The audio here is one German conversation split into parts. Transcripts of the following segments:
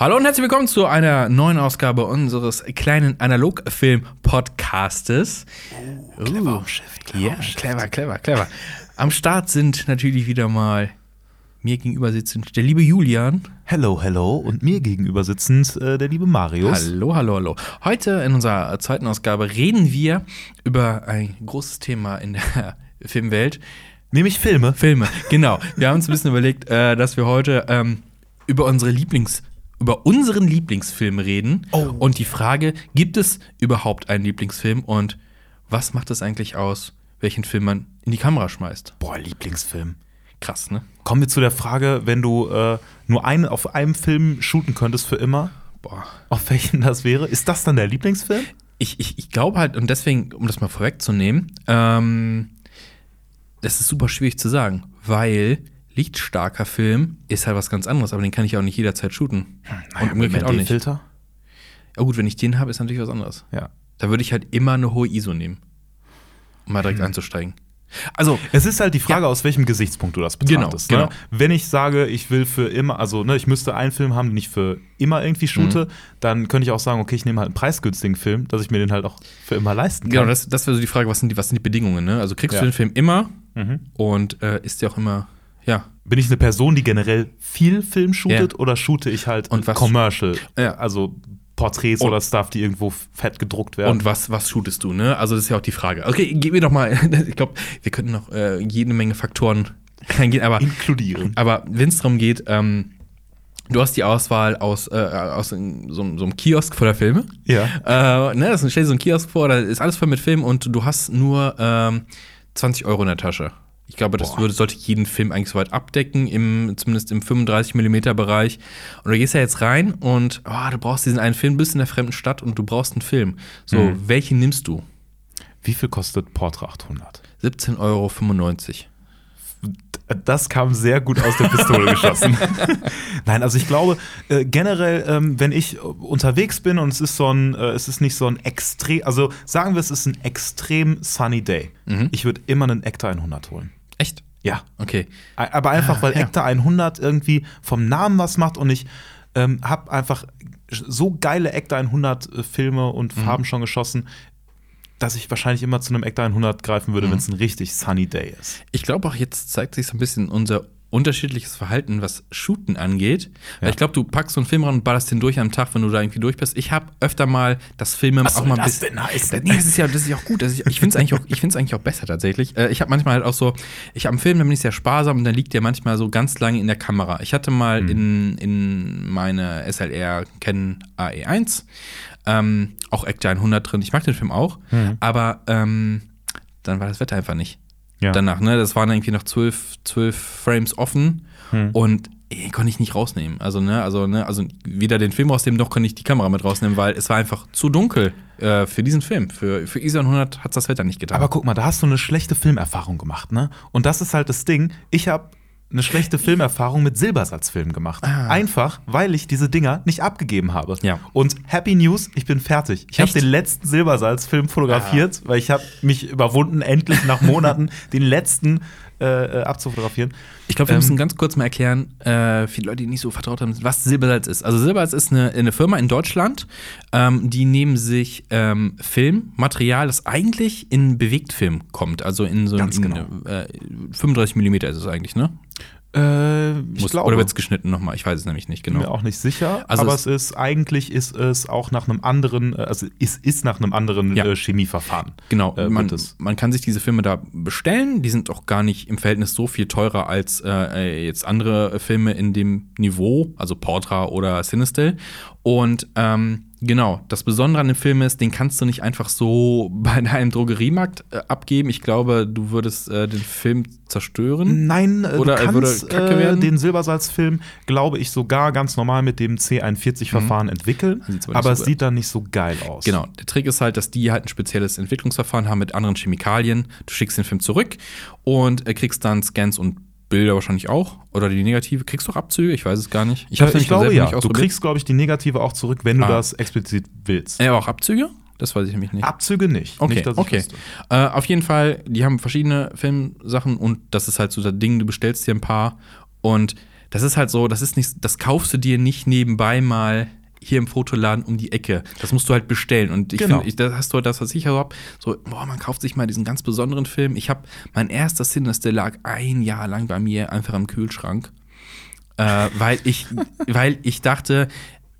Hallo und herzlich willkommen zu einer neuen Ausgabe unseres kleinen Analogfilm-Podcastes. Oh, clever Schiff, Ja, clever, clever, clever. Am Start sind natürlich wieder mal mir gegenüber sitzend der liebe Julian. Hello, hello. Und mir gegenüber sitzend äh, der liebe Marius. Hallo, hallo, hallo. Heute in unserer zweiten Ausgabe reden wir über ein großes Thema in der Filmwelt. Nämlich Filme. Filme, genau. Wir haben uns ein bisschen überlegt, äh, dass wir heute ähm, über unsere Lieblings- über unseren Lieblingsfilm reden Oh. und die Frage, gibt es überhaupt einen Lieblingsfilm und was macht es eigentlich aus, welchen Film man in die Kamera schmeißt? Boah, Lieblingsfilm. Krass, ne? Kommen wir zu der Frage, wenn du äh, nur einen auf einem Film shooten könntest für immer, Boah. auf welchen das wäre? Ist das dann der Lieblingsfilm? Ich, ich, ich glaube halt, und deswegen, um das mal vorwegzunehmen, ähm, das ist super schwierig zu sagen, weil lichtstarker Film ist halt was ganz anderes, aber den kann ich auch nicht jederzeit shooten. und umgekehrt auch nicht. Filter? Ja gut, wenn ich den habe, ist natürlich was anderes. Ja. Da würde ich halt immer eine hohe ISO nehmen, um mal direkt einzusteigen. Also, Es ist halt die Frage, aus welchem Gesichtspunkt du das betrachtest. Genau, ne? genau. Wenn ich sage, ich will für immer, also ne, ich müsste einen Film haben, den ich für immer irgendwie shoote, Mhm. dann könnte ich auch sagen, okay, ich nehme halt einen preisgünstigen Film, dass ich mir den halt auch für immer leisten genau, kann. das, das wäre so die Frage, was sind die, was sind die Bedingungen, ne? Also kriegst Ja. du den Film immer Mhm. und äh, ist der auch immer, ja, Bin ich eine Person, die generell viel Film shootet Ja. oder shoote ich halt Und was- Commercial? Ja. Also Porträts Und- oder Stuff, die irgendwo fett gedruckt werden. Und was, was shootest du, ne? Also das ist ja auch die Frage. Okay, gib mir doch mal, ich glaube, wir könnten noch äh, jede Menge Faktoren reingehen, aber, inkludieren. aber wenn es darum geht, ähm, du hast die Auswahl aus, äh, aus so, so einem Kiosk voller Filme. Ja. Äh, ne, das ist, stell dir so ein Kiosk vor, da ist alles voll mit Filmen und du hast nur ähm, 20 Euro in der Tasche. Ich glaube, das Boah. würde, sollte jeden Film eigentlich soweit abdecken, im, zumindest im 35 mm Bereich. Und du gehst ja jetzt rein und oh, du brauchst diesen einen Film, bist in der fremden Stadt und du brauchst einen Film. So, Mhm. welchen nimmst du? Wie viel kostet Portra 800? 17,95 Euro. Das kam sehr gut aus der Pistole geschossen. Nein, also ich glaube, äh, generell, ähm, wenn ich unterwegs bin und es ist so ein, äh, es ist nicht so ein extrem, also sagen wir, es ist ein extrem sunny day. Mhm. Ich würde immer einen Ektar 100 holen. Echt? Ja. Okay. Aber einfach, weil ja. Ektar 100 irgendwie vom Namen was macht und ich ähm, habe einfach so geile Ektar 100 äh, Filme und Mhm. Farben schon geschossen, dass ich wahrscheinlich immer zu einem Ektar 100 greifen würde, Mhm. wenn es ein richtig sunny day ist. Ich glaube auch, jetzt zeigt sich so ein bisschen unser unterschiedliches Verhalten, was Shooten angeht. Ja. ich glaube, du packst so einen Film ran und ballerst den durch am Tag, wenn du da irgendwie durch bist. Ich habe öfter mal das Filmen Was auch mal ein das bisschen. denn heißen? Das, nee, das ist ja, das ist ja auch gut. Das ist, ich finde es eigentlich, auch- ich eigentlich auch besser tatsächlich. Äh, ich habe manchmal halt auch so, ich habe einen Film, da bin ich sehr sparsam und dann liegt der manchmal so ganz lange in der Kamera. Ich hatte mal Mhm. in, in meine SLR Canon AE1 ähm, auch Acta 100 drin. Ich mag den Film auch, Mhm. aber ähm, dann war das Wetter einfach nicht Ja. danach, ne? Das waren irgendwie noch zwölf, zwölf Frames offen Hm. und ey, konnte ich nicht rausnehmen. Also, ne, also, ne, also weder den Film rausnehmen, noch konnte ich die Kamera mit rausnehmen, weil es war einfach zu dunkel äh, für diesen Film. Für, für ISO 100 hat das Wetter nicht getan. Aber guck mal, da hast du eine schlechte Filmerfahrung gemacht, ne? Und das ist halt das Ding. Ich habe eine schlechte Filmerfahrung mit Silbersatzfilmen gemacht. Ah. Einfach, weil ich diese Dinger nicht abgegeben habe. Ja. Und Happy News, ich bin fertig. Ich habe? Ah. den letzten Silbersalzfilm fotografiert, weil ich habe mich überwunden, endlich nach Monaten den letzten äh, äh, abzufotografieren. ich glaube, wir ähm, müssen ganz kurz mal erklären, äh, für die Leute, die nicht so vertraut haben, was Silbersalz ist. Also Silbersalz ist eine, eine Firma in Deutschland, ähm, die nehmen sich ähm, Filmmaterial, das eigentlich in Bewegtfilm kommt. Also in so Ganz in, genau. äh, 35 mm ist es eigentlich, ne? Äh, ich Muss, glaube, oder wird es geschnitten nochmal? Ich weiß es nämlich nicht bin genau. mir auch nicht sicher. Also aber es- ist eigentlich ist es auch nach einem anderen, äh, also es ist nach einem anderen Ja. äh, Chemieverfahren. Genau, äh, man, man kann sich diese Filme da bestellen. Die sind auch gar nicht im Verhältnis so viel teurer als äh, jetzt andere Filme in dem Niveau, also Portra oder Sinistel. Und ähm, genau, das Besondere an dem Film ist, den kannst du nicht einfach so bei deinem Drogeriemarkt äh, abgeben. Ich glaube, du würdest äh, den Film zerstören. Nein, äh, Oder du er würde kannst kacke äh, werden? den Silbersalzfilm, glaube ich, sogar ganz normal mit dem C41-Verfahren entwickeln. Dann sieht's aber es sieht dann nicht so geil aus. Genau, der Trick ist halt, dass die halt ein spezielles Entwicklungsverfahren haben mit anderen Chemikalien. Du schickst den Film zurück und äh, kriegst dann Scans und Bilder wahrscheinlich auch. Oder die Negative. Kriegst du auch Abzüge? Ich weiß es gar nicht. Ich, ich, hab's glaube ja. nicht Du kriegst, glaube ich, die Negative auch zurück, wenn du Ah. das explizit willst. Ja, aber auch Abzüge? Das weiß ich nämlich nicht. Abzüge nicht. Okay, nicht, okay. Äh, auf jeden Fall, die haben verschiedene Filmsachen und das ist halt so das Ding, du bestellst dir ein paar und das ist halt so, das ist nicht, das kaufst du dir nicht nebenbei mal hier im Fotoladen um die Ecke. Das musst du halt bestellen. Und ich Genau. finde, da hast du halt das, was ich habe, so, boah, man kauft sich mal diesen ganz besonderen Film. Ich habe, mein erster Sinister lag ein Jahr lang bei mir einfach im Kühlschrank. Äh, weil ich, weil ich dachte,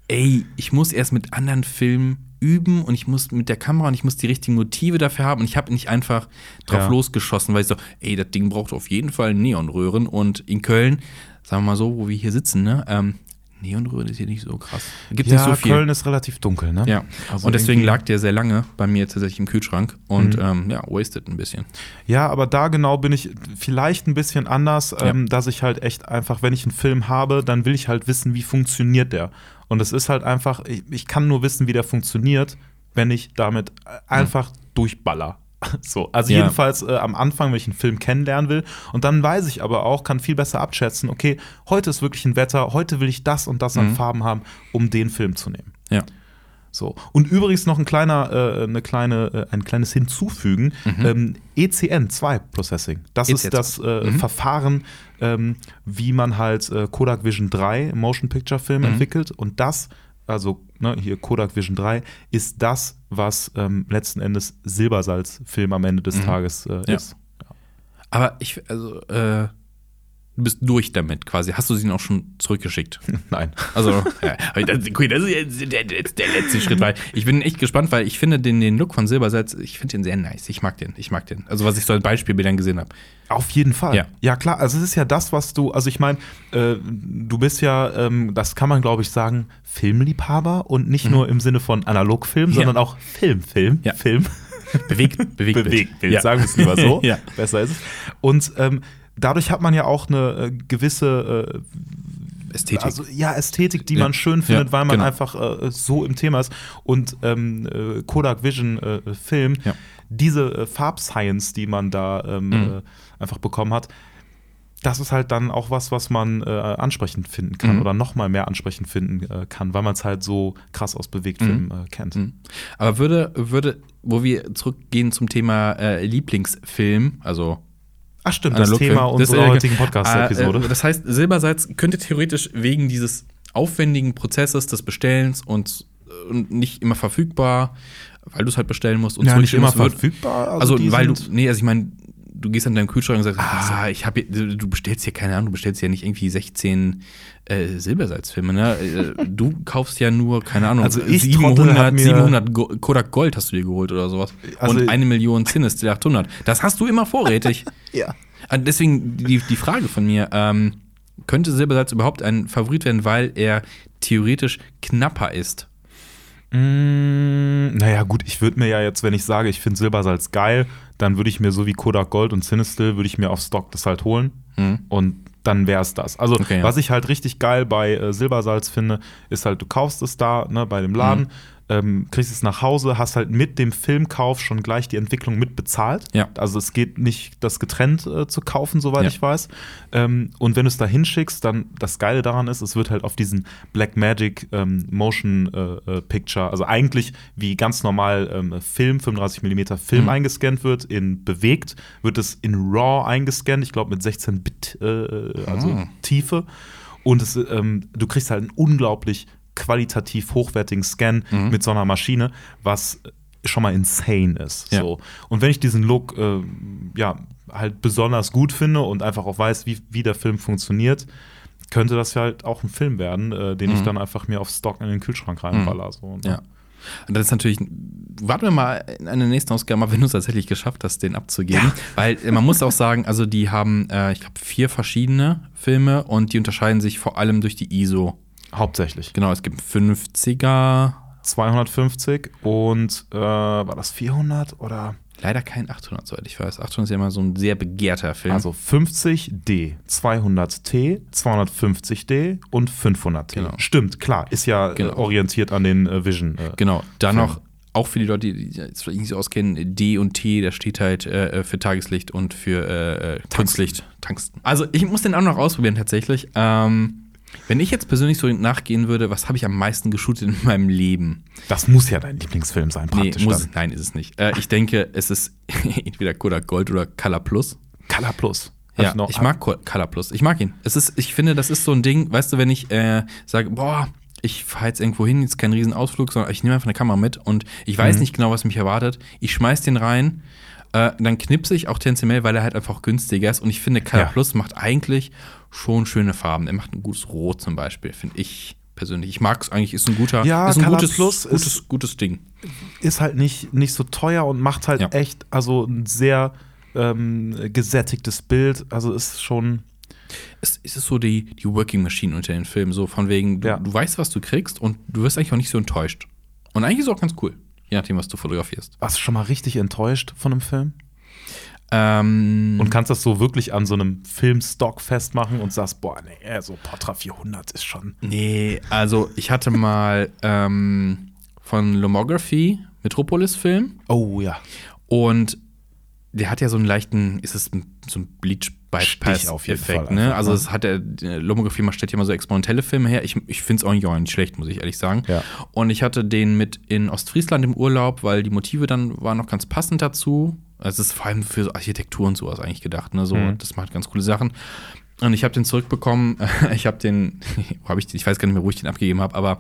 ey, ich muss erst mit anderen Filmen üben und ich muss mit der Kamera und ich muss die richtigen Motive dafür haben und ich habe nicht einfach drauf Ja. losgeschossen, weil ich so, ey, das Ding braucht auf jeden Fall Neonröhren und in Köln, sagen wir mal so, wo wir hier sitzen, ne, ähm, Neonröhren ist hier nicht so krass. Gibt ja, nicht so viel. Köln ist relativ dunkel, ne? Ja, Also und deswegen lag der sehr lange bei mir tatsächlich im Kühlschrank und Mhm. ähm, ja, wasted ein bisschen. Ja, aber da genau bin ich vielleicht ein bisschen anders, ähm, dass ich halt echt einfach, wenn ich einen Film habe, dann will ich halt wissen, wie funktioniert der. Und es ist halt einfach, ich, ich kann nur wissen, wie der funktioniert, wenn ich damit einfach durchballer. So, also Ja. jedenfalls äh, am Anfang, wenn ich einen Film kennenlernen will. Und dann weiß ich aber auch, kann viel besser abschätzen, okay, heute ist wirklich ein Wetter, heute will ich das und das an Mhm. Farben haben, um den Film zu nehmen. Ja. So. Und übrigens noch ein kleiner, äh, eine kleine, äh, ein kleines Hinzufügen: ähm, ECN2 Processing. Das ist ECN2. das äh, Verfahren, ähm, wie man halt äh, Kodak Vision 3 Motion Picture Film entwickelt. Und das, also ne, hier Kodak Vision 3, ist das, was ähm, letzten Endes Silbersalz-Film am Ende des Tages äh, Ja. ist. Aber ich, also, äh, du bist durch damit quasi. Hast du sie auch schon zurückgeschickt? Nein. Also, ja, das, das ist der, der, letzte Schritt, weil ich bin echt gespannt, weil ich finde den, den Look von Silbersalz, ich finde den sehr nice. Ich mag den, ich mag den. Also, was ich so als Beispielbildern gesehen habe. Auf jeden Fall. Ja. Ja, klar. Also es ist ja das, was du, also ich meine, äh, du bist ja, ähm, das kann man glaube ich sagen, Filmliebhaber und nicht nur im Sinne von Analogfilm, Mhm. Ja. sondern auch Filmfilm, Ja. Film, Bewegt, bewegt. Bewegtbild, Ja. sagen wir es lieber so. Ja. Besser ist es. Und ähm, dadurch hat man ja auch eine äh, gewisse äh, Ästhetik. Also, ja, Ästhetik, die Ja. man schön findet, Ja, weil man genau. einfach äh, so im Thema ist. Und ähm, äh, Kodak Vision äh, Film, Ja. diese äh, Farbscience, die man da ähm, Mhm. einfach bekommen hat, das ist halt dann auch was, was man ansprechend finden kann Mhm. oder noch mal mehr ansprechend finden kann, weil man es halt so krass aus Bewegtfilm äh, kennt. Mhm. Aber würde, würde, wo wir zurückgehen zum Thema Lieblingsfilm, also Ach stimmt, das Analogfilm. Thema Das, unserer äh, heutigen Podcast-Episode. Äh, das heißt, Silbersalz könnte theoretisch wegen dieses aufwendigen Prozesses des Bestellens und, und nicht immer verfügbar, weil du es halt bestellen musst und ja, nicht immer verfügbar. Also, die weil du, nee, also ich meine, du gehst an deinen Kühlschrank und sagst, ah, ich habe, du bestellst hier keine Ahnung, du bestellst ja nicht irgendwie 16 äh, Silbersalzfilme, ne? Äh, Du kaufst ja nur, keine Ahnung, Also ich Trottel hab 700, mir- 700 Go Kodak Gold hast du dir geholt oder sowas. Also- und eine Million Cinestill 800. Das hast du immer vorrätig. Ja. Ah, Deswegen die, die Frage von mir, ähm, könnte Silbersalz überhaupt ein Favorit werden, weil er theoretisch knapper ist? Mm, naja, gut, ich würde mir ja jetzt, wenn ich sage, ich finde Silbersalz geil, dann würde ich mir so wie Kodak Gold und Cinestill, würde ich mir auf Stock das halt holen. Hm. Und dann wäre es das. Also, Okay, ja. was ich halt richtig geil bei äh, Silbersalz finde, ist halt, du kaufst es da ne, bei dem Laden, Mhm. Ähm, kriegst es nach Hause, hast halt mit dem Filmkauf schon gleich die Entwicklung mit bezahlt. Ja. Also es geht nicht, das getrennt äh, zu kaufen, soweit Ja. ich weiß. Ähm, und wenn du es da hinschickst, dann das Geile daran ist, es wird halt auf diesen Blackmagic ähm, Motion äh, äh, Picture, also eigentlich wie ganz normal ähm, Film, 35 mm Film Mhm. eingescannt wird, in bewegt, wird es in RAW eingescannt, ich glaube mit 16 Bit, äh, also Ah. Tiefe. Und es, ähm, du kriegst halt einen unglaublich qualitativ hochwertigen Scan Mhm. mit so einer Maschine, was schon mal insane ist. Ja. So. Und wenn ich diesen Look äh, ja halt besonders gut finde und einfach auch weiß, wie, wie der Film funktioniert, könnte das ja halt auch ein Film werden, äh, den ich Mhm. dann einfach mir auf Stock in den Kühlschrank reinballer. So. Und Ja. Und das ist natürlich, warten wir mal in einer nächsten Ausgabe, mal, wenn du es tatsächlich geschafft hast, den abzugeben. Weil äh, man muss auch sagen, also die haben, äh, ich glaube, vier verschiedene Filme und die unterscheiden sich vor allem durch die ISO. Hauptsächlich. Genau, es gibt 50er, 250 und äh, war das 400 oder? leider kein 800, soweit ich weiß. 800 ist ja immer so ein sehr begehrter Film. Also 50D, 200T, 250D und 500T. Genau. Stimmt, klar, ist ja Genau. äh, orientiert an den äh, Vision. Äh, Genau, dann Film. noch, auch für die Leute, die jetzt vielleicht nicht so auskennen, D und T, da steht halt äh, für Tageslicht und für äh, äh, Kunstlicht. Tungsten. Also ich muss den auch noch ausprobieren tatsächlich. Ähm, wenn ich jetzt persönlich so nachgehen würde, was habe ich am meisten geshootet in meinem Leben? Das muss ja dein Lieblingsfilm sein, Nee, praktisch muss, dann. nein, ist es nicht. Äh, ich denke, es ist entweder Kodak Gold oder Color Plus. Color Plus. Hab Ja, ich mag Col- Color Plus. Ich mag ihn. Es ist, ich finde, das ist so ein Ding, weißt du, wenn ich äh, sage, boah, ich fahre jetzt irgendwo hin, jetzt kein Riesenausflug, sondern ich nehme einfach eine Kamera mit und ich weiß nicht genau, was mich erwartet. Ich schmeiß den rein, äh, dann knipse ich auch tendenziell, weil er halt einfach günstiger ist und ich finde, Color Ja. Plus macht eigentlich schon schöne Farben. Er macht ein gutes Rot zum Beispiel, finde ich persönlich. Ich mag es eigentlich, ist ein guter, Ja, ist ein Color gutes, Plus ist- gutes, gutes Ding. ist halt nicht, nicht so teuer und macht halt Ja. echt, also ein sehr ähm, gesättigtes Bild. Also ist schon. es, es ist so die, die Working Machine unter den Filmen, so von wegen, du, Ja. du weißt, was du kriegst und du wirst eigentlich auch nicht so enttäuscht. Und eigentlich ist es auch ganz cool, je nachdem, was du fotografierst. Warst du schon mal richtig enttäuscht von einem Film? Ähm, Und kannst das so wirklich an so einem Filmstock festmachen und sagst, boah, nee, so Portra 400 ist schon. nee, also ich hatte mal ähm, von Lomography Metropolis-Film Oh ja. und der hat ja so einen leichten, ist es so ein bleach Stich auf jeden effekt Fall ne? Also ne? es hat der, Lomography macht stellt ja immer so experimentelle Filme her. Ich, ich finde es auch nicht, auch nicht schlecht, muss ich ehrlich sagen. Ja. Und ich hatte den mit in Ostfriesland im Urlaub, weil die Motive dann waren noch ganz passend dazu. Also es ist vor allem für so Architektur und sowas eigentlich gedacht. Ne? So, Mhm. Das macht ganz coole Sachen. Und ich habe den zurückbekommen. Ich habe den, wo hab ich, den, ich weiß gar nicht mehr, wo ich den abgegeben habe, aber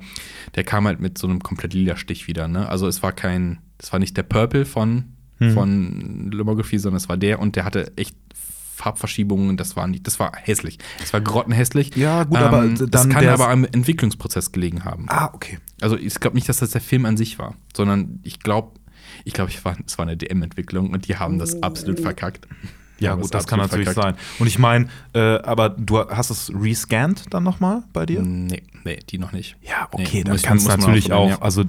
der kam halt mit so einem komplett lila Stich wieder. Ne? Also es war kein, es war nicht der Purple von, Mhm. von Lomography, sondern es war der und der hatte echt Farbverschiebungen. Das war nicht, das war hässlich. Es war grottenhässlich. Ja, gut, aber ähm, dann das kann aber am Entwicklungsprozess gelegen haben. Ah, okay. Also ich glaube nicht, dass das der Film an sich war, sondern ich glaube, ich glaube, ich war, es war eine DM-Entwicklung und die haben das absolut verkackt. Die Ja, gut, das kann natürlich verkackt. sein. Und ich meine, äh, aber du hast es rescannt dann nochmal bei dir? Nee, nee, die noch nicht. Ja, okay, Nee, dann muss- kannst du muss man natürlich auch, ja. also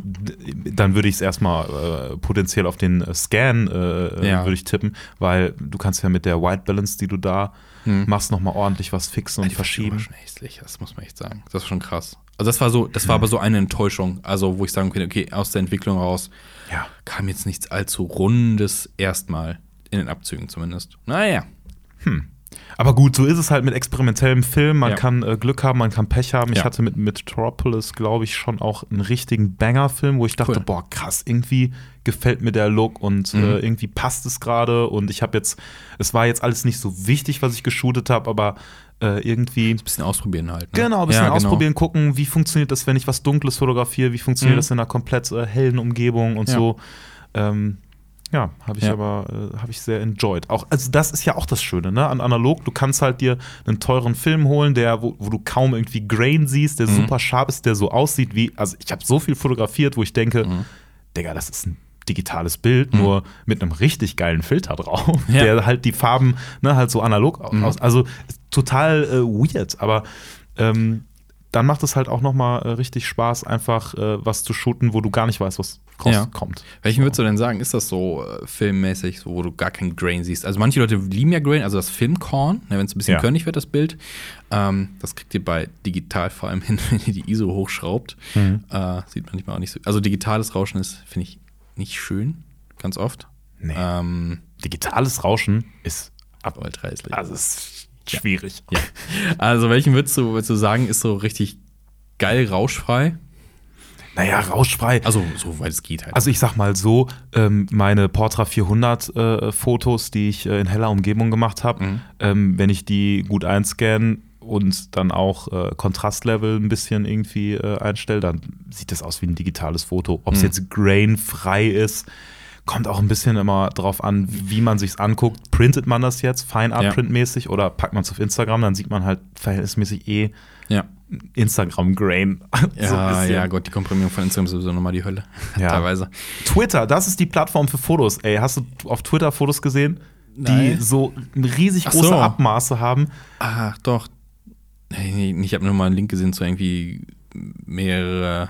dann würde ich es erstmal äh, potenziell auf den äh, Scan äh, Ja. würde ich tippen, weil du kannst ja mit der White Balance, die du da machst, nochmal ordentlich was fixen und Verschiebung verschieben. war schon hässlich, das muss man echt sagen. Das war schon krass. Also das war so, das war aber so eine Enttäuschung. Also wo ich sagen könnte, okay, aus der Entwicklung raus Ja. kam jetzt nichts allzu Rundes erstmal. In den Abzügen zumindest. Naja. Aber gut, so ist es halt mit experimentellem Film. Man Ja. kann äh, Glück haben, man kann Pech haben. Ich Ja. hatte mit Metropolis, glaube ich, schon auch einen richtigen Banger-Film, wo ich dachte, Cool. boah, krass, irgendwie gefällt mir der Look und Mhm. äh, irgendwie passt es gerade. Und ich habe jetzt, es war jetzt alles nicht so wichtig, was ich geshootet habe, aber äh, irgendwie. Bisschen ausprobieren halt. Ne? Genau, ein bisschen Ja, genau. ausprobieren, gucken, wie funktioniert das, wenn ich was Dunkles fotografiere, wie funktioniert Mhm. das in einer komplett äh, hellen Umgebung und so. Ähm, ja, habe ich Ja. aber äh, habe ich sehr enjoyed. Auch, also das ist ja auch das Schöne, ne? An analog, du kannst halt dir einen teuren Film holen, der, wo, wo du kaum irgendwie Grain siehst, der Mhm. super scharf ist, der so aussieht wie, also ich habe so viel fotografiert, wo ich denke, Mhm. Digga, das ist ein digitales Bild, nur mit einem richtig geilen Filter drauf, Ja. der halt die Farben ne, halt so analog Mhm. aus. Also total äh, weird, aber ähm, dann macht es halt auch noch mal äh, richtig Spaß, einfach äh, was zu shooten, wo du gar nicht weißt, was Ja. kommt. Welchen würdest du denn sagen? Ist das so äh, filmmäßig, so, wo du gar kein Grain siehst? Also manche Leute lieben ja Grain, also das Filmkorn, ne, wenn es ein bisschen Ja. körnig wird, das Bild. Ähm, das kriegt ihr bei digital vor allem hin, wenn ihr die ISO hochschraubt. Mhm. Äh, sieht man manchmal auch nicht so. Also digitales Rauschen ist, finde ich, nicht schön, ganz oft. Nee. Ähm, Digitales Rauschen ist ultra hässlich. also ist schwierig. Ja. Also welchen würdest du, würdest du sagen, ist so richtig geil rauschfrei? Naja, rauschfrei. Also so weit es geht halt. Also ich sag mal so, ähm, meine Portra 400 äh, Fotos, die ich äh, in heller Umgebung gemacht habe, Mhm. ähm, wenn ich die gut einscanne und dann auch äh, Kontrastlevel ein bisschen irgendwie äh, einstelle, dann sieht das aus wie ein digitales Foto. Ob es Mhm. jetzt grainfrei ist, kommt auch ein bisschen immer drauf an, wie man sich's anguckt. Printet man das jetzt Fine Art Ja. Print mäßig oder packt man es auf Instagram, dann sieht man halt verhältnismäßig eh ja. Instagram Grain. So Ja, bisschen. ja, Gott, die Komprimierung von Instagram ist sowieso nochmal die Hölle. Ja. Teilweise. Twitter, das ist die Plattform für Fotos. Ey, hast du auf Twitter Fotos gesehen, die Nein. so riesig Ach große so. Abmaße haben? Ach, doch. Ich habe nur mal einen Link gesehen zu irgendwie mehrere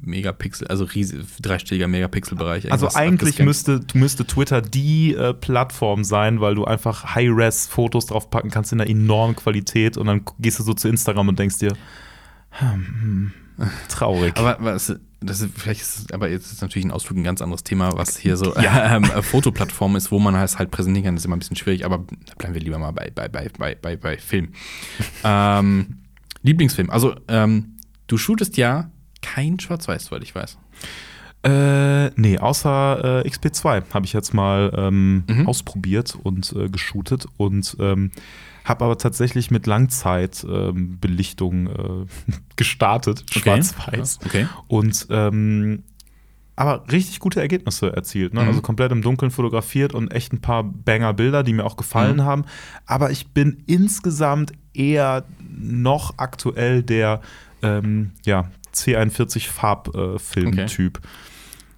Megapixel, also riesig, dreistelliger Megapixelbereich. Also eigentlich müsste, müsste Twitter die äh, Plattform sein, weil du einfach High-Res-Fotos draufpacken kannst in einer enormen Qualität und dann gehst du so zu Instagram und denkst dir, hm, hm, traurig. Aber was, das ist, vielleicht ist es, aber jetzt ist natürlich ein Ausflug ein ganz anderes Thema, was hier so Ja. ähm, äh, Fotoplattform ist, wo man es halt präsentieren kann, das ist immer ein bisschen schwierig, aber da bleiben wir lieber mal bei, bei, bei, bei, bei, bei Film. ähm, Lieblingsfilm. Also, ähm, du shootest ja kein Schwarz-Weiß, soweit ich weiß. Äh, nee, außer äh, XP2 habe ich jetzt mal ähm, Mhm. ausprobiert und äh, geshootet und ähm, habe aber tatsächlich mit Langzeitbelichtung ähm, äh, gestartet, Okay. schwarz-weiß. Okay. Und ähm, aber richtig gute Ergebnisse erzielt. Ne? Mhm. Also komplett im Dunkeln fotografiert und echt ein paar Banger-Bilder, die mir auch gefallen Mhm. haben. Aber ich bin insgesamt eher noch aktuell der ähm, ja, C41 Farbfilm-Typ.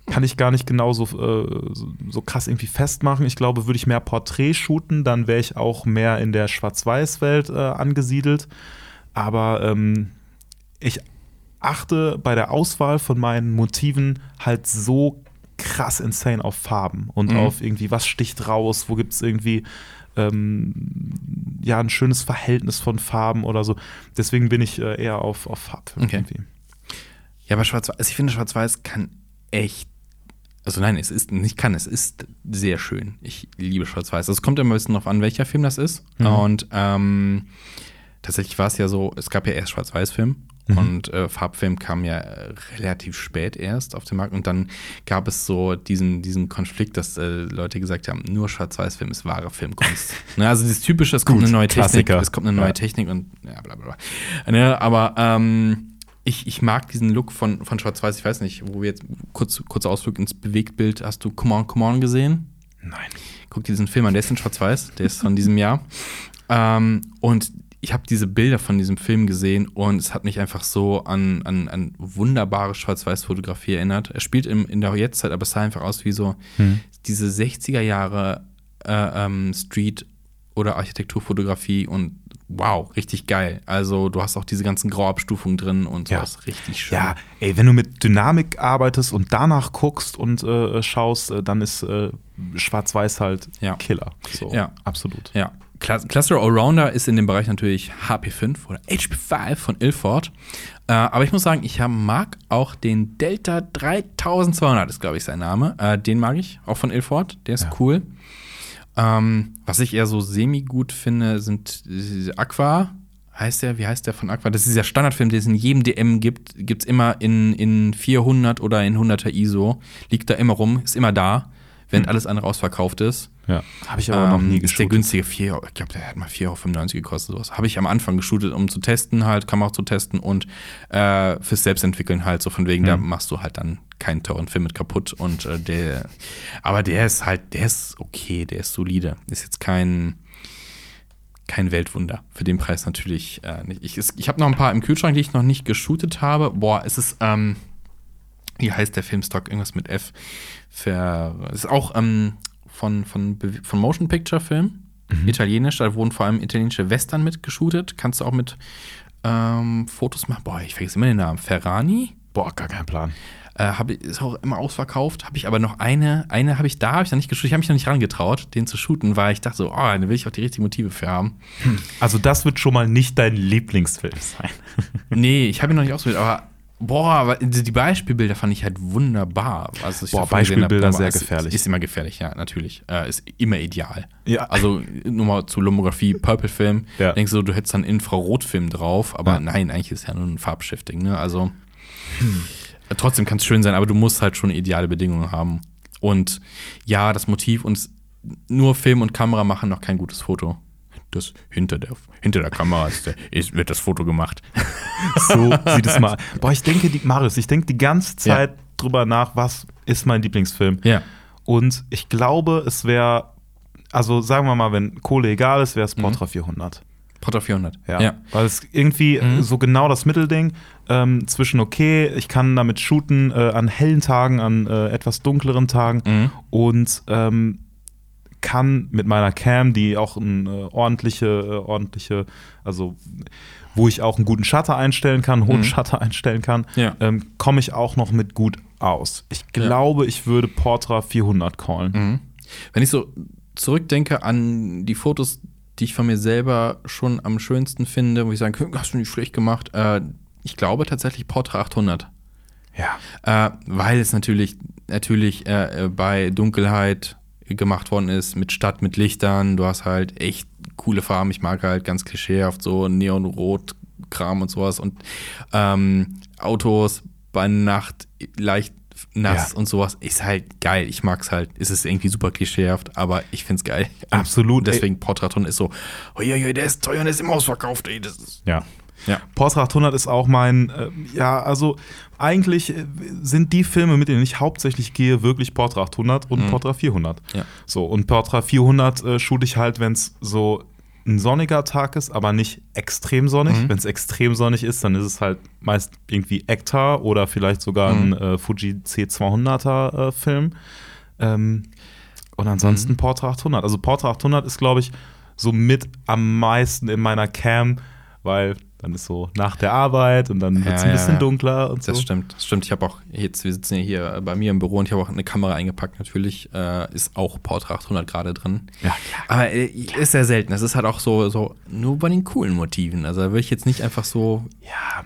Kann ich gar nicht genau so, äh, so, so krass irgendwie festmachen. Ich glaube, würde ich mehr Porträt shooten, dann wäre ich auch mehr in der Schwarz-Weiß-Welt äh, angesiedelt. Aber ähm, ich achte bei der Auswahl von meinen Motiven halt so krass insane auf Farben und Mhm. auf irgendwie, was sticht raus, wo gibt es irgendwie ähm, ja ein schönes Verhältnis von Farben oder so. Deswegen bin ich äh, eher auf, auf Farbfilm Okay. irgendwie. Ja, aber Schwarz-Weiß, also ich finde, Schwarz-Weiß kann echt. Also nein, es ist nicht kann, es ist sehr schön. Ich liebe Schwarz-Weiß. Es kommt immer ein bisschen drauf an, welcher Film das ist. Mhm. Und ähm, tatsächlich war es ja so, es gab ja erst Schwarz-Weiß-Film Mhm. und äh, Farbfilm kam ja äh, relativ spät erst auf den Markt. Und dann gab es so diesen, diesen Konflikt, dass äh, Leute gesagt haben, nur Schwarz-Weiß-Film ist wahre Filmkunst. ne, also dieses typische, es kommt Gut, eine neue Technik, Klassiker. es kommt eine neue Ja. Technik und ja, bla bla bla. Ne, aber ähm, ich, ich mag diesen Look von, von Schwarz-Weiß, ich weiß nicht, wo wir jetzt kurz, kurzer Ausflug ins Bewegtbild, hast du Come On, Come On gesehen? Nein. Guck dir diesen Film an, der ist in Schwarz-Weiß, der ist von diesem Jahr. Ähm, und ich habe diese Bilder von diesem Film gesehen und es hat mich einfach so an, an, an wunderbare Schwarz-Weiß-Fotografie erinnert. Er spielt im, in der Jetztzeit, aber es sah einfach aus wie so Hm. diese 60er Jahre äh, ähm, Street- oder Architekturfotografie und wow, richtig geil. Also du hast auch diese ganzen Grauabstufungen drin und Ja. sowas richtig schön. Ja, ey, wenn du mit Dynamik arbeitest und danach guckst und äh, schaust, äh, dann ist äh, Schwarz-Weiß halt Ja. Killer. So, Ja. absolut. Ja, Cluster Allrounder ist in dem Bereich natürlich HP5 oder HP5 von Ilford. Äh, aber ich muss sagen, ich mag auch den Delta 3200, ist glaube ich sein Name. Äh, den mag ich, auch von Ilford. Der ist Ja. cool. Ähm, was ich eher so semi-gut finde, sind diese Aqua. Heißt der, wie heißt der von Aqua? Das ist dieser Standardfilm, den es in jedem DM gibt. Gibt es immer in, in 400 oder in 100er ISO. Liegt da immer rum, ist immer da, wenn alles andere ausverkauft ist. Ja. Habe ich aber noch nie Ähm, ist der geshootet. günstige 4 Euro. Ich glaube, der hat mal 4,95 Euro gekostet. Sowas. Habe ich am Anfang geshootet, um zu testen, halt, Kamera zu testen und äh, fürs Selbstentwickeln halt, so von wegen, da Mhm. machst du halt dann keinen teuren Film mit kaputt. Und äh, der, aber der ist halt, der ist okay, der ist solide. Ist jetzt kein, kein Weltwunder. Für den Preis natürlich äh, nicht. Ich, ich habe noch ein paar im Kühlschrank, die ich noch nicht geshootet habe. Boah, es ist, ähm, wie heißt der Filmstock? Irgendwas mit F. Ver, es ist auch ähm, von, von, von Motion Picture Film. Italienisch, da wurden vor allem italienische Western mit geshootet. Kannst du auch mit ähm, Fotos machen. Boah, ich vergesse immer den Namen. Ferrani? Boah, gar kein Plan. Äh, hab, ich- ist auch immer ausverkauft. Habe ich aber noch eine, eine habe ich da, habe ich noch nicht geshootet. Ich habe mich noch nicht rangetraut, den zu shooten, weil ich dachte so, oh, da will ich auch die richtigen Motive für haben. Also das wird schon mal nicht dein Lieblingsfilm sein. Nee, ich habe ihn noch nicht ausprobiert, aber boah, aber die Beispielbilder fand ich halt wunderbar. Also ich Boah, Beispielbilder sehr gefährlich. Ist immer gefährlich, ja, natürlich. Äh, ist immer ideal. Ja. Also nur mal zu Lomografie, Purple-Film. Ja. Denkst du, du hättest dann Infrarotfilm drauf, aber Ja. nein, eigentlich ist es ja nur ein Farbshifting, ne? Also äh, trotzdem kann es schön sein, aber du musst halt schon ideale Bedingungen haben. Und ja, das Motiv und nur Film und Kamera machen noch kein gutes Foto. Das hinter der, hinter der Kamera ist der, ist, wird das Foto gemacht. So sieht es mal. Boah, ich denke, die, Marius, ich denke die ganze Zeit drüber nach, was ist mein Lieblingsfilm. Ja. Und ich glaube, es wäre, also sagen wir mal, wenn Kohle egal ist, wäre es Mhm. Portra 400. Potter 400. Ja. Weil es irgendwie Mhm. so genau das Mittelding ähm, zwischen, okay, ich kann damit shooten äh, an hellen Tagen, an äh, etwas dunkleren Tagen Mhm. und ähm, kann mit meiner Cam, die auch eine ordentliche, äh, ordentliche, also wo ich auch einen guten Shutter einstellen kann, einen hohen Mhm. Shutter einstellen kann, Ja. ähm, komme ich auch noch mit gut aus. Ich glaube, ich würde Portra 400 callen. Mhm. Wenn ich so zurückdenke an die Fotos, die ich von mir selber schon am schönsten finde, wo ich sage, "Hm, hast du nicht schlecht gemacht, äh, ich glaube tatsächlich Portra 800. Ja. Äh, weil es natürlich, natürlich äh, äh, bei Dunkelheit gemacht worden ist, mit Stadt, mit Lichtern. Du hast halt echt coole Farben. Ich mag halt ganz klischeehaft so Neonrot-Kram und sowas. Und ähm, Autos bei Nacht leicht nass Ja. und sowas. Ist halt geil. Ich mag's halt. Es ist irgendwie super klischeehaft, aber ich find's geil. Und Absolut. Deswegen Portraton ist so, oh ja, ja, der ist teuer und der ist immer ausverkauft, ey. Das ist, Ja. Ja. Porsche 800 ist auch mein, äh, ja, also eigentlich äh, sind die Filme, mit denen ich hauptsächlich gehe, wirklich Portra 800 und Portra 400. Ja. So, und Portra 400 äh, shoot ich halt, wenn es so ein sonniger Tag ist, aber nicht extrem sonnig. Wenn es extrem sonnig ist, dann ist es halt meist irgendwie Ekta oder vielleicht sogar ein äh, Fuji C200er äh, Film. Ähm, und ansonsten Portra 800. Also Portra 800 ist, glaube ich, so mit am meisten in meiner Cam, weil dann ist so nach der Arbeit und dann wird es Ja, ein bisschen ja. dunkler und so. Das stimmt, das stimmt. Ich habe auch jetzt, wir sitzen ja hier bei mir im Büro und ich habe auch eine Kamera eingepackt. Natürlich äh, ist auch Portra 800 gerade drin. Ja, klar. Aber äh, ist sehr selten. Das ist halt auch so, so nur bei den coolen Motiven. Also da würde ich jetzt nicht einfach so Ja,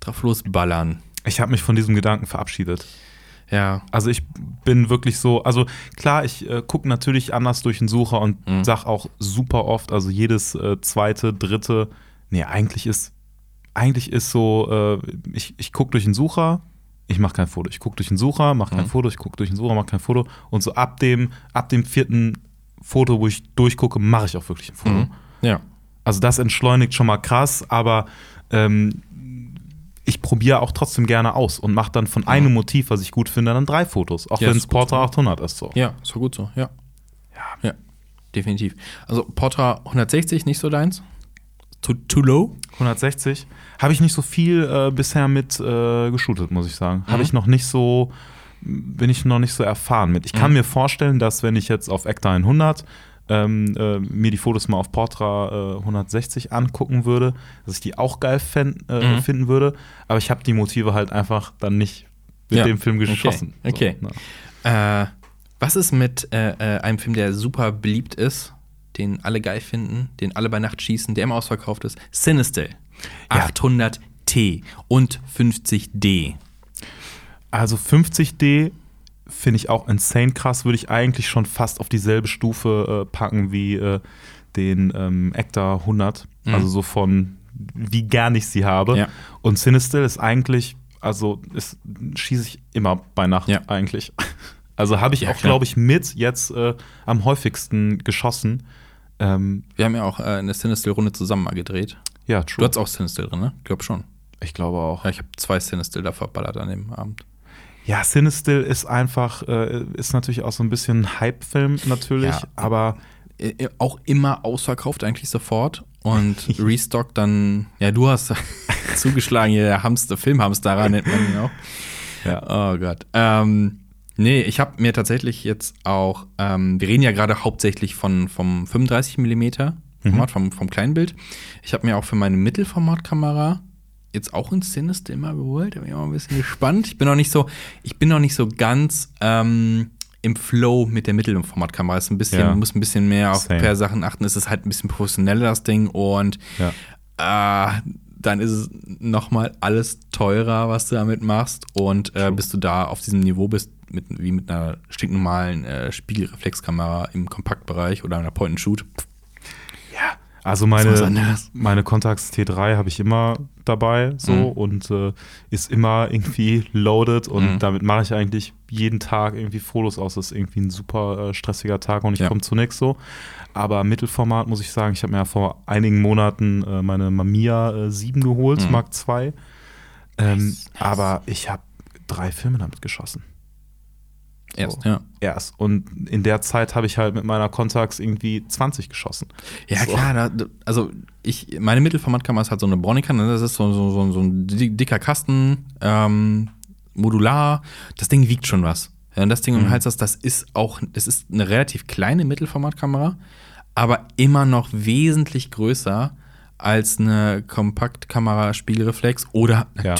drauf losballern. ich habe mich von diesem Gedanken verabschiedet. Ja. Also ich bin wirklich so, also klar, ich äh, gucke natürlich anders durch den Sucher und Mhm. sag auch super oft, also jedes äh, zweite, dritte, nee, eigentlich ist, eigentlich ist so, äh, ich, ich gucke durch den Sucher, ich mache kein Foto. Ich gucke durch den Sucher, mache kein Mhm. Foto, ich gucke durch den Sucher, mache kein Foto. Und so ab dem, ab dem vierten Foto, wo ich durchgucke, mache ich auch wirklich ein Foto. Mhm. Ja. Also das entschleunigt schon mal krass, aber ähm, ich probiere auch trotzdem gerne aus und mache dann von einem Motiv, was ich gut finde, dann drei Fotos. Auch Ja, wenn es Portra so. 800 ist so. Ja, ist doch gut so, ja. Ja. Ja, definitiv. Also Portra 160, nicht so deins? Too, too low? 160. Habe ich nicht so viel äh, bisher mit äh, geshootet, muss ich sagen. Habe Mhm. ich noch nicht so, bin ich noch nicht so erfahren mit. Ich kann Mhm. mir vorstellen, dass wenn ich jetzt auf Ekta 100 ähm, äh, mir die Fotos mal auf Portra äh, 160 angucken würde, dass ich die auch geil fänd, äh, Mhm. finden würde. Aber ich habe die Motive halt einfach dann nicht mit Ja. dem Film Okay. geschossen. Okay. So, ne? Äh, was ist mit äh, äh, einem Film, der super beliebt ist, den alle geil finden, den alle bei Nacht schießen, der immer ausverkauft ist? Sinister. 800T und 50D. Also 50D finde ich auch insane krass, würde ich eigentlich schon fast auf dieselbe Stufe äh, packen wie äh, den ähm, Ekta 100. Mhm. Also so von wie gern ich sie habe. Ja. Und Sinistil ist eigentlich, also schieße ich immer bei Nacht Ja. eigentlich. Also habe ich Ja, auch, glaube ich, mit jetzt äh, am häufigsten geschossen. Ähm, Wir haben ja auch äh, eine Sinistil-Runde zusammen mal gedreht. ja, Du true. hattest auch Sinistil drin, ne? Glaub schon. Ich glaube auch. Ja, ich habe zwei Sinistil da verballert an dem Abend. Ja, Sinistil ist einfach, äh, ist natürlich auch so ein bisschen ein Hype-Film natürlich, Ja. aber Äh, äh, auch immer ausverkauft, eigentlich sofort. Und Restock dann, ja, du hast zugeschlagen, hier der Hamster, Filmhamsterer nennt man ihn auch. ja. Oh Gott. Ähm, nee, ich habe mir tatsächlich jetzt auch, ähm, wir reden ja gerade hauptsächlich von, vom 35 mm Format, vom, vom Kleinbild. Ich habe mir auch für meine Mittelformatkamera jetzt auch ein Sinister immer geholt. Da bin ich auch ein bisschen gespannt. Ich bin noch nicht so, ich bin noch nicht so ganz ähm, im Flow mit der Mittelformatkamera. Es ist ein bisschen, Ja. muss ein bisschen mehr auf Same. per Sachen achten. Es ist halt ein bisschen professioneller, das Ding. Und Ja. Ah, dann ist es nochmal alles teurer, was du damit machst. Und äh, bis du da auf diesem Niveau bist, mit, wie mit einer stinknormalen äh, Spiegelreflexkamera im Kompaktbereich oder einer Point-and-Shoot. Also was meine, meine Contax T3 habe ich immer dabei so Mhm. und äh, ist immer irgendwie loaded und Mhm. damit mache ich eigentlich jeden Tag irgendwie Fotos aus. Das ist irgendwie ein super äh, stressiger Tag und ich Ja. komme zu nichts so. Aber Mittelformat muss ich sagen, ich habe mir ja vor einigen Monaten äh, meine Mamiya äh, 7 geholt, Mhm. Mark II. Ähm, Nice, nice. Aber ich habe drei Filme damit geschossen. Erst, So. ja. Erst. Und in der Zeit habe ich halt mit meiner Contax irgendwie 20 geschossen. Ja, So. klar, da, also ich, meine Mittelformatkamera ist halt so eine Bronica, ne? das ist so, so, so, so ein di- dicker Kasten, ähm, modular. Das Ding wiegt schon was. Ja, das Ding Mhm. Hals, das, das ist auch, das ist eine relativ kleine Mittelformatkamera, aber immer noch wesentlich größer als eine Kompaktkamera Spiegelreflex oder Ja.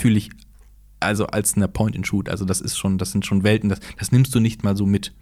Also als eine Point-and-Shoot. Also das ist schon, das sind schon Welten, das, das nimmst du nicht mal so mit.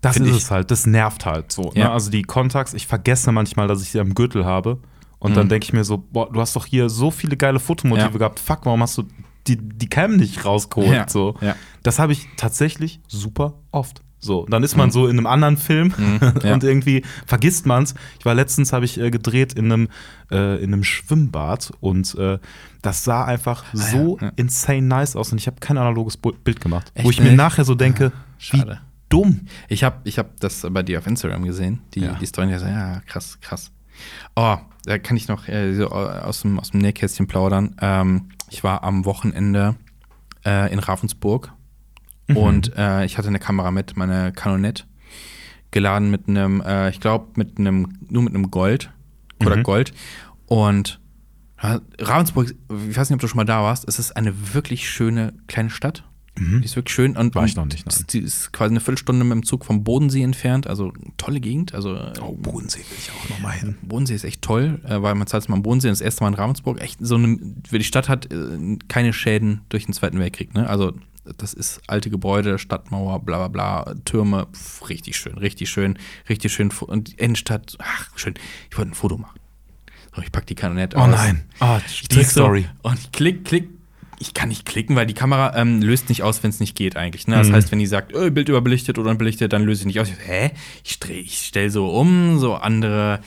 Das ist ich. es halt, das nervt halt so. Ja. Ne? Also die Contax, ich vergesse manchmal, dass ich sie am Gürtel habe. Und Mhm. dann denke ich mir so, boah, du hast doch hier so viele geile Fotomotive Ja. gehabt. Fuck, warum hast du die, die Cam nicht rausgeholt? Ja. So. Das habe ich tatsächlich super oft. So, dann ist man so in einem anderen Film ja. und irgendwie vergisst man's. Ich war letztens, habe ich äh, gedreht in einem, äh, in einem Schwimmbad und äh, das sah einfach so Ah, ja. insane nice aus und ich habe kein analoges Bild gemacht. Echt wo ich mir nachher so denke, wie schade. dumm. Ich habe ich hab das bei dir auf Instagram gesehen, die, Ja. die Story. Ja, so, ja, krass, krass. Oh, da kann ich noch äh, so aus, dem, aus dem Nähkästchen plaudern. Ähm, ich war am Wochenende äh, in Ravensburg und äh, ich hatte eine Kamera mit, meine Canonette, geladen mit einem, äh, ich glaube, mit einem, nur mit einem Gold, Kodak Mhm. Gold. Und Ravensburg, ich weiß nicht, ob du schon mal da warst, es ist eine wirklich schöne kleine Stadt. Die ist wirklich schön. Und, War ich und noch nicht, nein. Die ist quasi eine Viertelstunde mit dem Zug vom Bodensee entfernt. Also tolle Gegend. Also Oh, Bodensee will ich auch noch mal hin. Bodensee ist echt toll, äh, weil man zahlt mal am Bodensee, das erste Mal in Ravensburg. Echt so eine, die Stadt hat äh, keine Schäden durch den Zweiten Weltkrieg. Ne? Also das ist alte Gebäude, Stadtmauer, bla bla bla, Türme, pf, richtig schön, richtig schön, richtig schön. Und die Innenstadt, ach schön. Ich wollte ein Foto machen. So, ich pack die Kanonette Oh aus. nein. Ah, Ich die drück so Story. und ich klick, klick. Ich kann nicht klicken, weil die Kamera ähm, löst nicht aus, wenn es nicht geht eigentlich. Ne? Das Mhm. heißt, wenn die sagt, äh, Bild überbelichtet oder unbelichtet, dann löse ich nicht aus. Ich hä? Ich, ich stelle so um, so andere,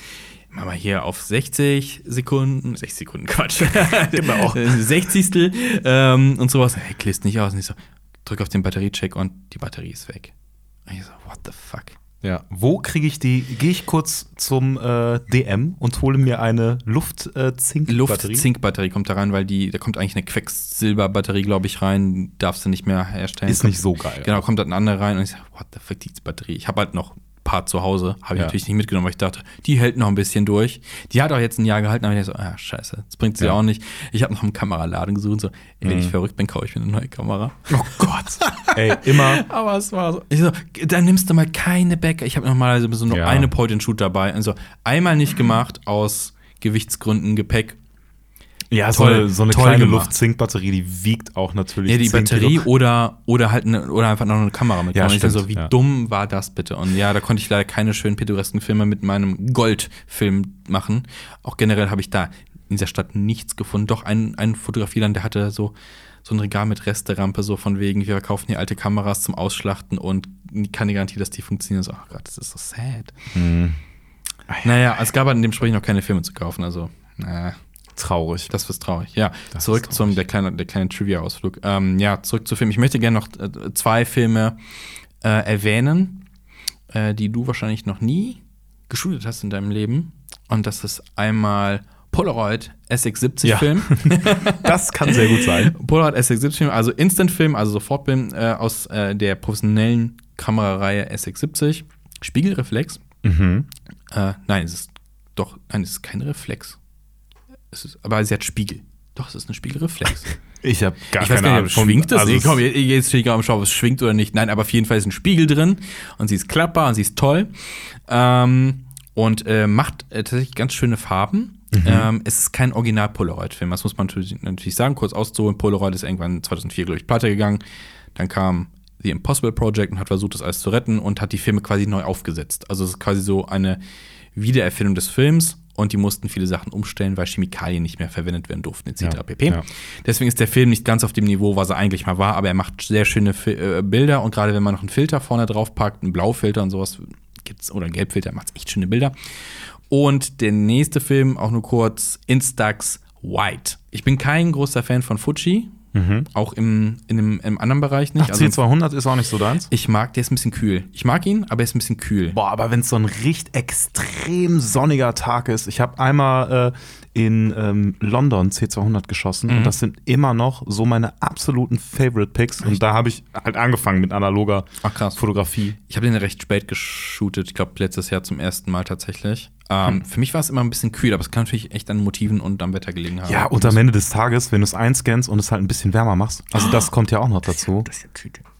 mach mal hier auf 60 Sekunden, 60 Sekunden, Quatsch. Genau. Äh, Sechzigstel ähm, und sowas. Hey, klisst nicht aus. Und ich so, drück auf den Batteriecheck und die Batterie ist weg. Und ich so, what the fuck? Ja. Wo kriege ich die? Gehe ich kurz zum äh, DM und hole mir eine Luft-Zink-Batterie? Luft-Zink-Batterie kommt da rein, weil die, da kommt eigentlich eine Quecksilber-Batterie, glaube ich, rein. Darfst du nicht mehr herstellen. Ist nicht so geil. Genau, kommt dann eine andere rein und ich sage, what the fuck, die Batterie. Ich habe halt noch paar zu Hause, habe ich Ja. natürlich nicht mitgenommen, weil ich dachte, die hält noch ein bisschen durch. Die hat auch jetzt ein Jahr gehalten, aber ich so, ah, scheiße, das bringt sie Ja. auch nicht. Ich habe noch einen Kameraladen gesucht und so, ey, wenn ich verrückt bin, kaufe ich mir eine neue Kamera. Oh Gott. Ey, immer. Aber es war so. Ich so, dann nimmst du mal keine Bäcker. Ich habe normalerweise so nur Ja. eine Point-and-Shoot dabei. Also einmal nicht gemacht aus Gewichtsgründen, Gepäck. Ja, so Toll, eine, so eine toll kleine. Luft-Zink-Batterie, die wiegt auch natürlich Ja, die 10 Batterie Kilo. oder, oder halt eine, oder einfach noch eine Kamera mit. Ja, und ich stimmt, so, wie ja. dumm war das bitte? Und ja, da konnte ich leider keine schönen pittoresken Filme mit meinem Goldfilm machen. Auch generell habe ich da in dieser Stadt nichts gefunden. Doch ein, ein Fotografieland, der hatte so, so ein Regal mit Resterampe, so von wegen, wir verkaufen hier alte Kameras zum Ausschlachten und keine Garantie, dass die funktionieren. So, oh Gott, das ist so sad. Hm. Naja, es gab halt in dem Sprich noch keine Filme zu kaufen, also, naja. Traurig. Das ist traurig. Ja, Das zurück ist zum der kleine, der kleine Trivia-Ausflug. Ähm, ja, zurück zu Filmen. Ich möchte gerne noch äh, zwei Filme äh, erwähnen, äh, die du wahrscheinlich noch nie geschultet hast in deinem Leben. Und das ist einmal Polaroid SX70-Film. Das kann sehr gut sein. Polaroid SX70-Film, also Instant-Film, also Sofortfilm äh, aus äh, der professionellen Kamerareihe SX70. Spiegelreflex. Mhm. Äh, nein, es ist doch, nein, es ist kein Reflex. Es ist, aber sie hat Spiegel. Doch, es ist ein Spiegelreflex. Ich habe gar ich weiß keine nicht, Ahnung. ob es schwingt das? Also es- komm, jetzt stehe ich gerade am Schau, ob es schwingt oder nicht. Nein, aber auf jeden Fall ist ein Spiegel drin und sie ist klappbar und sie ist toll. Ähm, und äh, macht äh, tatsächlich ganz schöne Farben. Mhm. Ähm, es ist kein Original-Polaroid-Film, das muss man natürlich, sagen. Kurz auszuholen, Polaroid ist irgendwann 2004, glaube ich, pleite gegangen. Dann kam The Impossible Project und hat versucht, das alles zu retten und hat die Filme quasi neu aufgesetzt. Also es ist quasi so eine Wiedererfindung des Films und die mussten viele Sachen umstellen, weil Chemikalien nicht mehr verwendet werden durften, etc. Ja, pp. ja. Deswegen ist der Film nicht ganz auf dem Niveau, was er eigentlich mal war, aber er macht sehr schöne äh, Bilder und gerade wenn man noch einen Filter vorne drauf packt, einen Blaufilter und sowas gibt's oder einen Gelbfilter, macht echt schöne Bilder. Und der nächste Film, auch nur kurz, Instax White. Ich bin kein großer Fan von Fuji, auch im, in einem, im anderen Bereich nicht. Ach, C200 ist auch nicht so deins? ich mag, der ist ein bisschen kühl. Ich mag ihn, aber er ist ein bisschen kühl. Boah, aber wenn es so ein richtig extrem sonniger Tag ist. Ich habe einmal äh, in ähm, London C200 geschossen Mhm. und das sind immer noch so meine absoluten Favorite Picks. Und da habe ich halt angefangen mit analoger Ach. Fotografie. Ich habe den recht spät geshootet, ich glaube letztes Jahr zum ersten Mal tatsächlich. Ähm, Hm. Für mich war es immer ein bisschen kühl, aber es kann natürlich echt an Motiven und am Wetter gelegen haben. Ja, und am Ende des Tages, wenn du es einscannst und es halt ein bisschen wärmer machst. Also das kommt ja auch noch dazu. Das ist ja Tüte. Ja.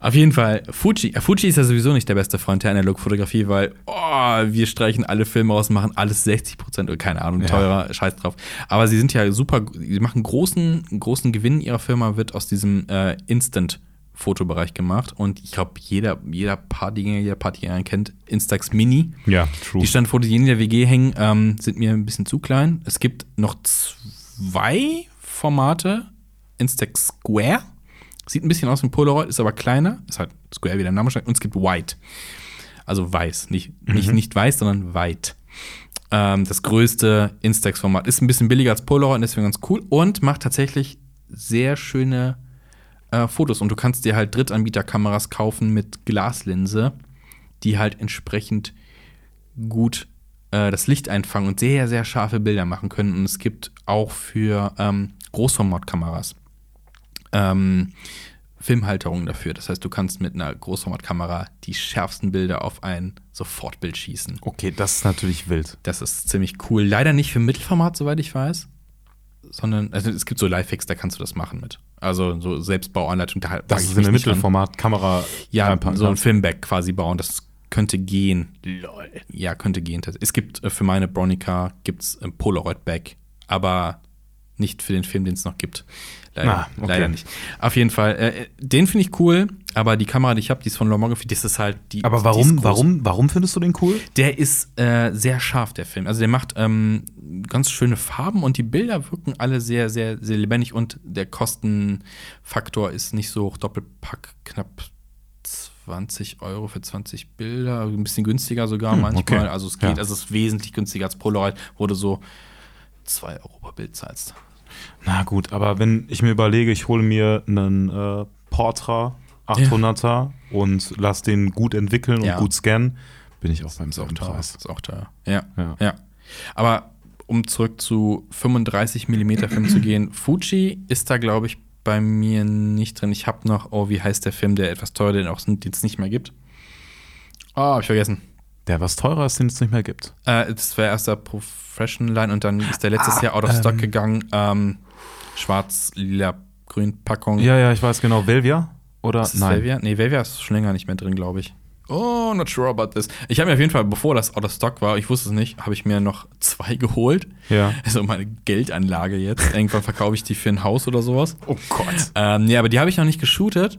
Auf jeden Fall, Fuji. Ja, Fuji ist ja sowieso nicht der beste Freund der Analogfotografie, weil oh, wir streichen alle Filme aus, machen alles 60 Prozent oder keine Ahnung, Ja. teurer, scheiß drauf. Aber sie sind ja super, sie machen großen, großen Gewinn ihrer Firma, wird aus diesem äh, Instant Fotobereich gemacht und ich glaube, jeder, jeder Partygänger, jeder Partygänger kennt Instax Mini. Ja, true. Die Standfotos, die in der WG hängen, ähm, sind mir ein bisschen zu klein. Es gibt noch zwei Formate. Instax Square Sieht ein bisschen aus wie ein Polaroid, ist aber kleiner. Ist halt Square, wie der Name steht. Und es gibt White. Also weiß. Nicht, nicht, Mhm. nicht weiß, sondern White. Ähm, das größte Instax-Format. Ist ein bisschen billiger als Polaroid, und deswegen ganz cool. Und macht tatsächlich sehr schöne äh, Fotos. Und du kannst dir halt Drittanbieterkameras kaufen mit Glaslinse, die halt entsprechend gut äh, das Licht einfangen und sehr, sehr scharfe Bilder machen können. Und es gibt auch für ähm, Großformatkameras ähm, Filmhalterungen dafür. Das heißt, du kannst mit einer Großformatkamera die schärfsten Bilder auf ein Sofortbild schießen. Okay, das ist natürlich wild. Das ist ziemlich cool. Leider nicht für Mittelformat, soweit ich weiß. Sondern, also es gibt so Lifehacks, da kannst du das machen mit. Also so Selbstbauanleitung, da Das ist eine. Mittelformat-Kamera. Ja, so ein. Filmback quasi bauen, das könnte gehen. Lol. Ja, könnte gehen. Es gibt äh, für meine Bronica gibt's ein Polaroid-Back, aber nicht für den Film, den es noch gibt. Leider, Ah, okay. leider nicht. Auf jeden Fall, äh, den finde ich cool, aber die Kamera, die ich habe, die ist von Lomography, das ist halt die. Aber warum, warum, warum findest du den cool? Der ist äh, sehr scharf, der Film. Also der macht ähm, ganz schöne Farben und die Bilder wirken alle sehr, sehr, sehr lebendig und der Kostenfaktor ist nicht so hoch. Doppelpack knapp 20 Euro für 20 Bilder, ein bisschen günstiger sogar Hm, manchmal. okay. Also es geht, Ja. also es ist wesentlich günstiger als Polaroid, wo du so 2 Euro pro Bild zahlst. Na gut, aber wenn ich mir überlege, ich hole mir einen äh, Portra 800er und lass den gut entwickeln Ja. und gut scannen, bin ich auch beim selben. Preis. Ist auch teuer. Ja. Ja. Ja. Aber um zurück zu 35 mm Film zu gehen, Fuji ist da, glaube ich, bei mir nicht drin. Ich habe noch, oh, wie heißt der Film, der etwas teuer, den auch den es nicht mehr gibt? Oh, hab ich vergessen. Der was teurer ist, den es nicht mehr gibt. Äh, das war erst der Professional Line und dann ist der letztes Ah, Jahr out of stock ähm. gegangen. Ähm, Schwarz, lila, grün Packung. Ja, ja, ich weiß genau. Velvia? Oder? Ist Nein. Velvia? Nee, Velvia ist schon länger nicht mehr drin, glaube ich. Oh, not sure about this. Ich habe mir auf jeden Fall, bevor das out of stock war, ich wusste es nicht, habe ich mir noch zwei geholt. Ja. Also meine Geldanlage jetzt. Irgendwann verkaufe ich die für ein Haus oder sowas. Oh Gott. Ähm, nee, aber die habe ich noch nicht geshootet.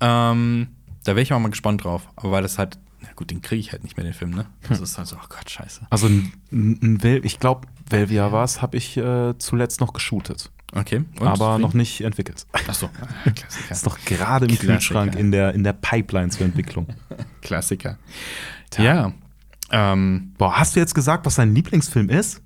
Ähm, da wäre ich auch mal gespannt drauf. Aber weil das halt, gut, den kriege ich halt nicht mehr, den Film, ne? Das ist halt so, oh Gott, scheiße. Also ein, ein Vel ich glaube, Velvia war es, habe ich äh, zuletzt noch geshootet. Okay. und? aber Wie? noch nicht entwickelt. Achso, ah, Klassiker. Ist noch gerade im Klassiker. Kühlschrank in der, in der Pipeline zur Entwicklung. Klassiker. Ja. Ähm, Boah, hast du jetzt gesagt, was dein Lieblingsfilm ist?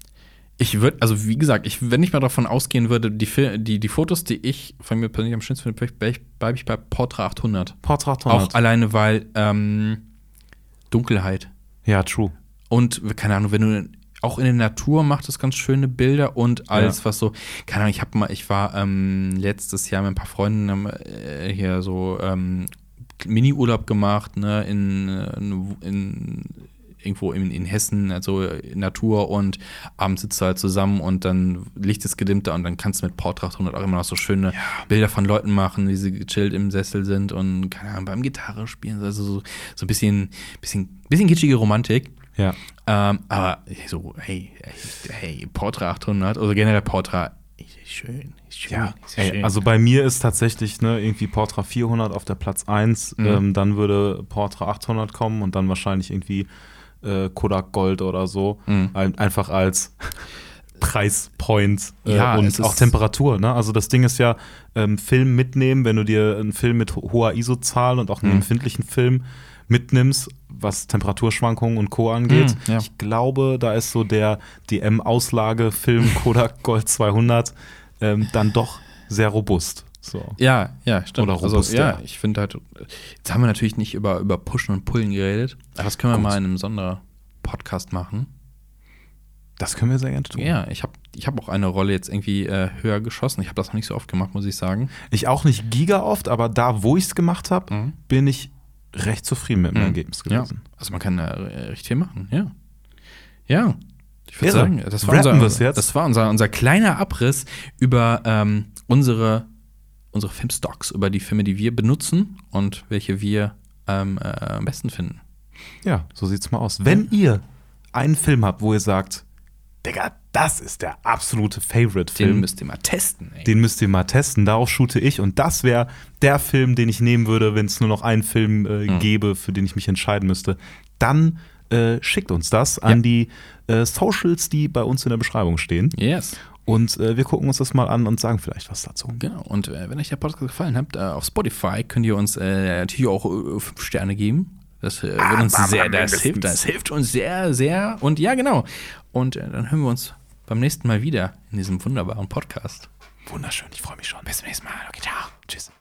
ich würde, also wie gesagt, ich, wenn ich mal davon ausgehen würde, die, Fil- die, die Fotos, die ich von mir persönlich am schönsten finde, bleibe ich, bei Portra 800. Portrait Auch alleine, weil ähm, Dunkelheit. Ja, true. Und, keine Ahnung, wenn du auch in der Natur macht es ganz schöne Bilder und alles, Ja. was so, keine Ahnung, ich habe mal, ich war ähm, letztes Jahr mit ein paar Freunden äh, hier so ähm, Mini-Urlaub gemacht, ne, in, äh, in irgendwo in, in Hessen, also in Natur und abends sitzt du halt zusammen und dann Licht ist gedimmt da und dann kannst du mit Portrait 100 auch immer noch so schöne Bilder von Leuten machen, wie sie gechillt im Sessel sind und keine Ahnung, beim Gitarre spielen, also so, so ein bisschen, bisschen, bisschen kitschige Romantik. Ja. Ähm, aber so, hey, hey, Portra 800 oder generell Portra, schön, schön, Ja, ist ey, schön. also bei mir ist tatsächlich ne, irgendwie Portra 400 auf der Platz 1, Mhm. ähm, dann würde Portra 800 kommen und dann wahrscheinlich irgendwie äh, Kodak Gold oder so, Mhm. Ein, einfach als Preispoint äh, Ja, und auch Temperatur. Ne? Also das Ding ist ja, ähm, Film mitnehmen, wenn du dir einen Film mit ho- hoher ISO-Zahl und auch einen Mhm. empfindlichen Film mitnimmst, was Temperaturschwankungen und Co. angeht. Mhm, ja. Ich glaube, da ist so der DM-Auslage-Film Kodak Gold 200 ähm, dann doch sehr robust. So. ja, ja, stimmt. Oder also, robuster. ja, ich finde halt, jetzt haben wir natürlich nicht über, über Pushen und Pullen geredet, aber das können wir Gut. mal in einem Sonderpodcast machen. Das können wir sehr gerne tun. Ja, ich habe ich hab auch eine Rolle jetzt irgendwie äh, höher geschossen. Ich habe das noch nicht so oft gemacht, muss ich sagen. Ich auch nicht giga oft, aber da, wo ich es gemacht habe, Mhm. bin ich recht zufrieden mit dem Mhm. Ergebnis Ja, gewesen. also man kann da äh, recht viel machen, ja. Ja, ich würde sagen, das war, unser, das war unser, unser kleiner Abriss über ähm, unsere, unsere Filmstocks, über die Filme, die wir benutzen und welche wir ähm, äh, am besten finden. Ja, so sieht's mal aus. Wenn ihr einen Film habt, wo ihr sagt, Digga, das ist der absolute Den Favorite-Film, müsst ihr mal testen. Ey. den müsst ihr mal testen. Darauf shoote ich. Und das wäre der Film, den ich nehmen würde, wenn es nur noch einen Film äh, Mhm. gäbe, für den ich mich entscheiden müsste. Dann äh, schickt uns das an Ja. die äh, Socials, die bei uns in der Beschreibung stehen. yes. Und äh, wir gucken uns das mal an und sagen vielleicht was dazu. Genau. Und äh, wenn euch der Podcast gefallen hat, äh, auf Spotify könnt ihr uns äh, natürlich auch äh, fünf Sterne geben. Das äh, wird uns sehr, das hilft, das hilft uns sehr, sehr. Und ja, genau. Und dann hören wir uns beim nächsten Mal wieder in diesem wunderbaren Podcast. Wunderschön, ich freue mich schon. Bis zum nächsten Mal. Okay, ciao. Tschüss.